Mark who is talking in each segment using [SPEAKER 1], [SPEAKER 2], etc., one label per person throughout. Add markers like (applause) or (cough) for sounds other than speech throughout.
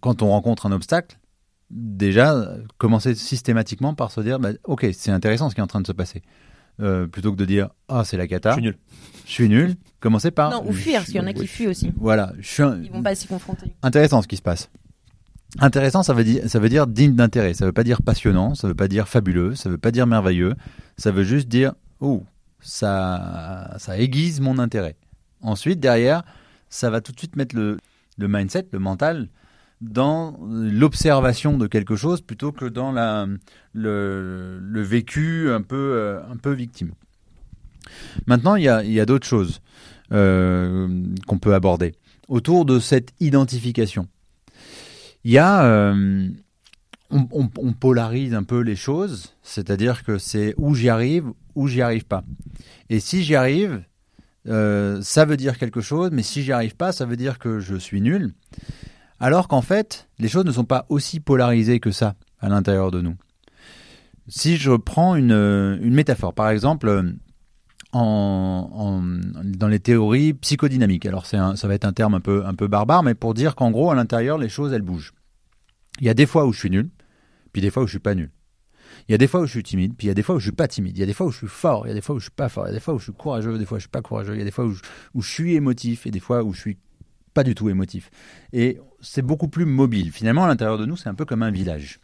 [SPEAKER 1] quand on rencontre un obstacle, déjà, commencer systématiquement par se dire, bah, ok, c'est intéressant ce qui est en train de se passer. Euh, plutôt que de dire, ah, c'est la cata.
[SPEAKER 2] Je suis nul.
[SPEAKER 1] Je suis nul. Commencer par.
[SPEAKER 3] Non, ou fuir, parce qu'il y en a qui fuient aussi.
[SPEAKER 1] Voilà. Je suis un-
[SPEAKER 3] Ils vont pas s'y confronter.
[SPEAKER 1] Intéressant ce qui se passe. Intéressant, ça veut dire, ça veut dire digne d'intérêt. Ça veut pas dire passionnant, ça veut pas dire fabuleux, ça veut pas dire merveilleux. Ça veut juste dire, oh, ça, ça aiguise mon intérêt. Ensuite, derrière, ça va tout de suite mettre le, le mindset, le mental, dans l'observation de quelque chose plutôt que dans la, le, vécu un peu, euh, un peu victime. Maintenant, il y a, y a d'autres choses euh, qu'on peut aborder autour de cette identification. Il y a, euh, on, polarise un peu les choses, c'est-à-dire que c'est où j'y arrive, où j'y arrive pas. Et si j'y arrive, ça veut dire quelque chose, mais si j'y arrive pas, ça veut dire que je suis nul. Alors qu'en fait, les choses ne sont pas aussi polarisées que ça à l'intérieur de nous. Si je prends une, euh, métaphore, par exemple, euh, en, dans les théories psychodynamiques. Alors ça va être un terme un peu, un peu barbare, mais pour dire qu'en gros, à l'intérieur, les choses, elles bougent. Il y a des fois où je suis nul, puis des fois où je suis pas nul. Il y a des fois où je suis timide, puis il y a des fois où je suis pas timide. Il y a des fois où je suis fort, il y a des fois où je suis pas fort. Il y a des fois où je suis courageux, des fois où je suis pas courageux. Il y a des fois où je, où je suis émotif et des fois où je suis pas du tout émotif. Et c'est beaucoup plus mobile. Finalement, à l'intérieur de nous, c'est un peu comme un village.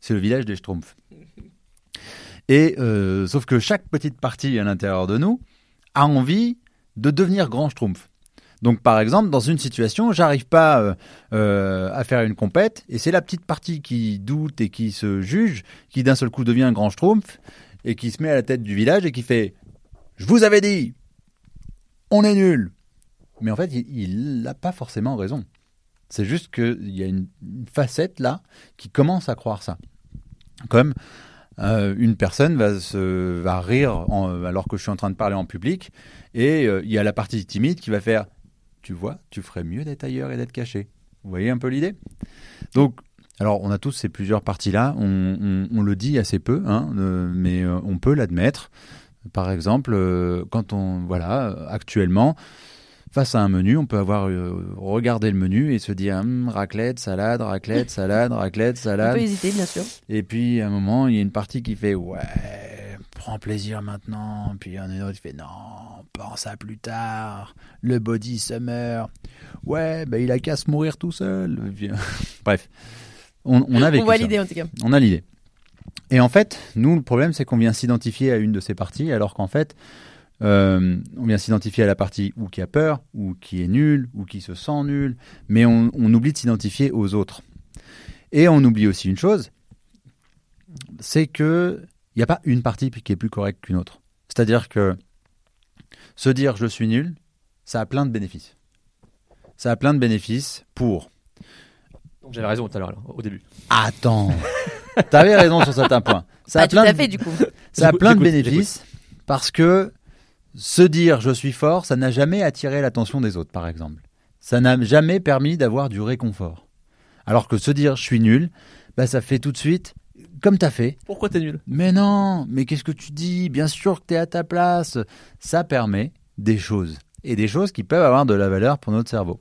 [SPEAKER 1] C'est le village des Schtroumpfs. Et euh, sauf que chaque petite partie à l'intérieur de nous a envie de devenir grand Schtroumpf. Donc par exemple, dans une situation, j'arrive pas euh, euh, à faire une compète, et c'est la petite partie qui doute et qui se juge, qui d'un seul coup devient grand Schtroumpf, et qui se met à la tête du village et qui fait « Je vous avais dit On est nul !» Mais en fait, il n'a pas forcément raison. C'est juste qu'il y a une, facette là qui commence à croire ça. Comme euh, une personne va, se, va rire alors que je suis en train de parler en public, et euh, il y a la partie timide qui va faire Tu vois, tu ferais mieux d'être ailleurs et d'être caché. Vous voyez un peu l'idée? Donc, alors on a tous ces plusieurs parties-là, on, on- le dit assez peu, hein, euh, mais on peut l'admettre. Par exemple, quand on, voilà, actuellement, face à un menu, on peut avoir euh, regardé le menu et se dire Hum, raclette, salade, raclette, (laughs) salade, raclette,
[SPEAKER 3] On
[SPEAKER 1] salade.
[SPEAKER 3] peut hésiter, bien sûr.
[SPEAKER 1] Et puis, à un moment, il y a une partie qui fait Ouais, prends plaisir maintenant. Puis il y en a une autre qui fait Non, pense à plus tard. Le body summer. Ouais, ben il a qu'à se mourir tout seul. (laughs) Bref, on, on a vécu
[SPEAKER 3] On voit l'idée en tout cas.
[SPEAKER 1] On a l'idée. Et en fait, nous, le problème, c'est qu'on vient s'identifier à une de ces parties, alors qu'en fait, euh, on vient s'identifier à la partie ou qui a peur, ou qui est nul, ou qui se sent nul, mais on, on oublie de s'identifier aux autres. Et on oublie aussi une chose, c'est que il n'y a pas une partie qui est plus correcte qu'une autre. C'est-à-dire que se dire je suis nul, ça a plein de bénéfices. Ça a plein de bénéfices pour
[SPEAKER 2] Donc j'avais raison tout à l'heure, au début.
[SPEAKER 1] Attends. T'avais raison sur certains points. Ça
[SPEAKER 3] Pas
[SPEAKER 1] a
[SPEAKER 3] tout
[SPEAKER 1] plein
[SPEAKER 3] à
[SPEAKER 1] de,
[SPEAKER 3] fait du coup.
[SPEAKER 1] ça a plein de bénéfices parce que se dire je suis fort, ça n'a jamais attiré l'attention des autres, par exemple. Ça n'a jamais permis d'avoir du réconfort. Alors que se dire je suis nul, bah, ça fait tout de suite comme t'as fait.
[SPEAKER 2] Pourquoi t'es nul?
[SPEAKER 1] Mais non, mais qu'est-ce que tu dis? Bien sûr que t'es à ta place. Ça permet des choses. Et des choses qui peuvent avoir de la valeur pour notre cerveau.